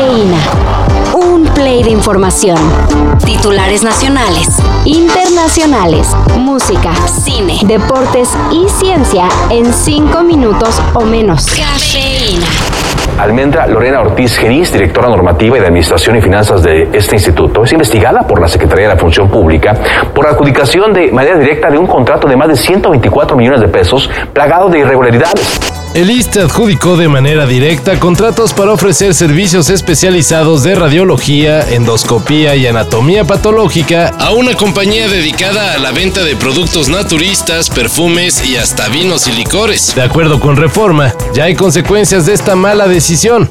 Cafeína. Un play de información. Titulares nacionales, internacionales, música, cine, deportes y ciencia en cinco minutos o menos. Cafeína. Almendra Lorena Ortiz Geriz, directora normativa y de Administración y Finanzas de este instituto, es investigada por la Secretaría de la Función Pública por adjudicación de manera directa de un contrato de más de 124 millones de pesos plagado de irregularidades. El ISTE adjudicó de manera directa contratos para ofrecer servicios especializados de radiología, endoscopía y anatomía patológica a una compañía dedicada a la venta de productos naturistas, perfumes y hasta vinos y licores. De acuerdo con Reforma, ya hay consecuencias de esta mala decisión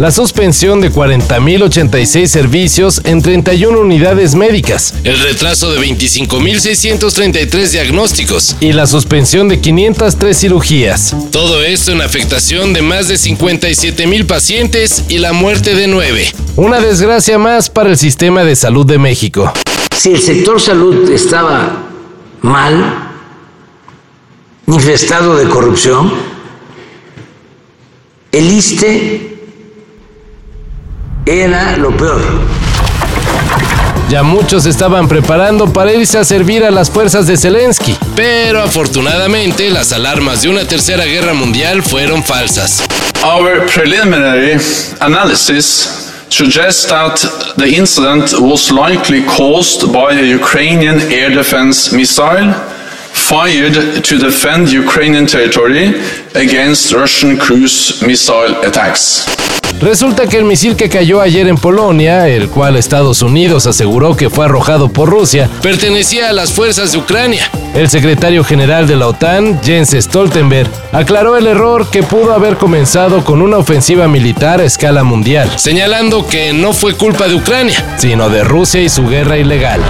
la suspensión de 40.086 servicios en 31 unidades médicas, el retraso de 25.633 diagnósticos y la suspensión de 503 cirugías. Todo esto en afectación de más de 57.000 pacientes y la muerte de 9. Una desgracia más para el sistema de salud de México. Si el sector salud estaba mal, infestado de corrupción, el ISTE era lo peor. Ya muchos estaban preparando para irse a servir a las fuerzas de Zelensky, pero afortunadamente las alarmas de una tercera guerra mundial fueron falsas. Our preliminary analysis suggests that the incident was likely caused by a Ukrainian air defense missile fired to defend Ukrainian territory against Russian cruise missile attacks. Resulta que el misil que cayó ayer en Polonia, el cual Estados Unidos aseguró que fue arrojado por Rusia, pertenecía a las fuerzas de Ucrania. El secretario general de la OTAN, Jens Stoltenberg, aclaró el error que pudo haber comenzado con una ofensiva militar a escala mundial, señalando que no fue culpa de Ucrania, sino de Rusia y su guerra ilegal.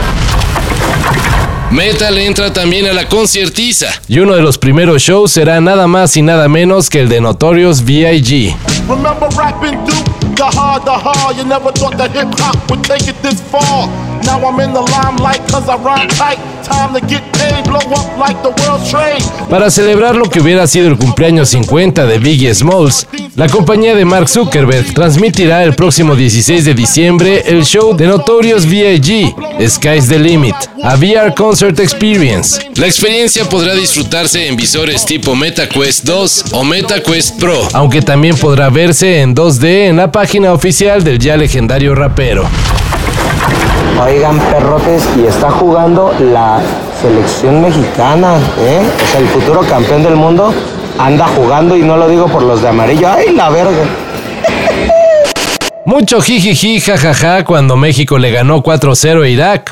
Metal entra también a la conciertiza y uno de los primeros shows será nada más y nada menos que el de Notorious V.I.G. hard to. You never thought that hip hop would take it this far. Now I'm in the limelight cause I rhyme tight. Para celebrar lo que hubiera sido el cumpleaños 50 de Biggie Smalls, la compañía de Mark Zuckerberg transmitirá el próximo 16 de diciembre el show de Notorious V.I.G. Sky's the Limit, a VR Concert Experience. La experiencia podrá disfrutarse en visores tipo MetaQuest 2 o MetaQuest Pro, aunque también podrá verse en 2D en la página oficial del ya legendario rapero. Oigan, perrotes, y está jugando la selección mexicana, ¿eh? O sea, el futuro campeón del mundo anda jugando y no lo digo por los de amarillo. ¡Ay, la verga! Mucho jijiji, jajaja cuando México le ganó 4-0 a Irak.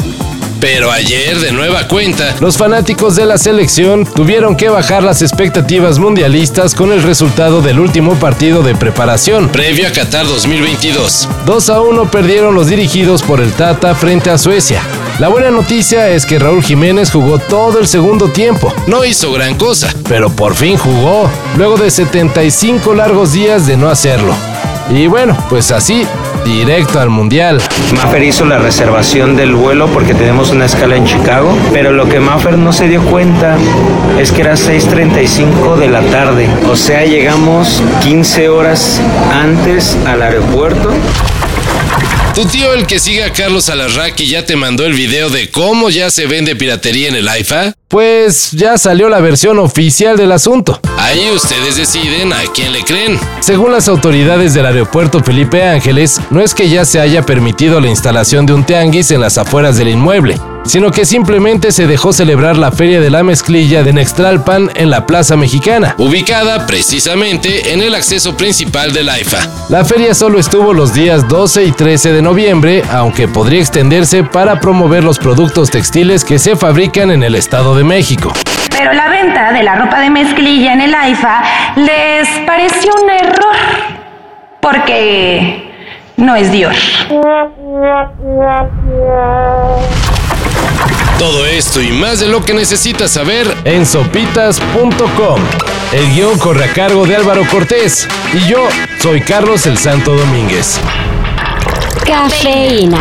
Pero ayer, de nueva cuenta, los fanáticos de la selección tuvieron que bajar las expectativas mundialistas con el resultado del último partido de preparación, previo a Qatar 2022. 2 a 1 perdieron los dirigidos por el Tata frente a Suecia. La buena noticia es que Raúl Jiménez jugó todo el segundo tiempo. No hizo gran cosa, pero por fin jugó, luego de 75 largos días de no hacerlo. Y bueno, pues así, directo al Mundial. Maffer hizo la reservación del vuelo porque tenemos una escala en Chicago, pero lo que Maffer no se dio cuenta es que era 6.35 de la tarde. O sea, llegamos 15 horas antes al aeropuerto. Tu tío, el que sigue a Carlos Alarraqui, ya te mandó el video de cómo ya se vende piratería en el IFA. Pues ya salió la versión oficial del asunto. Ahí ustedes deciden a quién le creen. Según las autoridades del aeropuerto Felipe Ángeles, no es que ya se haya permitido la instalación de un tianguis en las afueras del inmueble, sino que simplemente se dejó celebrar la Feria de la Mezclilla de Nextralpan en la Plaza Mexicana, ubicada precisamente en el acceso principal del AIFA. La feria solo estuvo los días 12 y 13 de noviembre, aunque podría extenderse para promover los productos textiles que se fabrican en el Estado de México. Venta de la ropa de mezclilla en el AIFA les pareció un error, porque no es Dios. Todo esto y más de lo que necesitas saber en sopitas.com. El guion corre a cargo de Álvaro Cortés y yo soy Carlos el Santo Domínguez. Cafeína.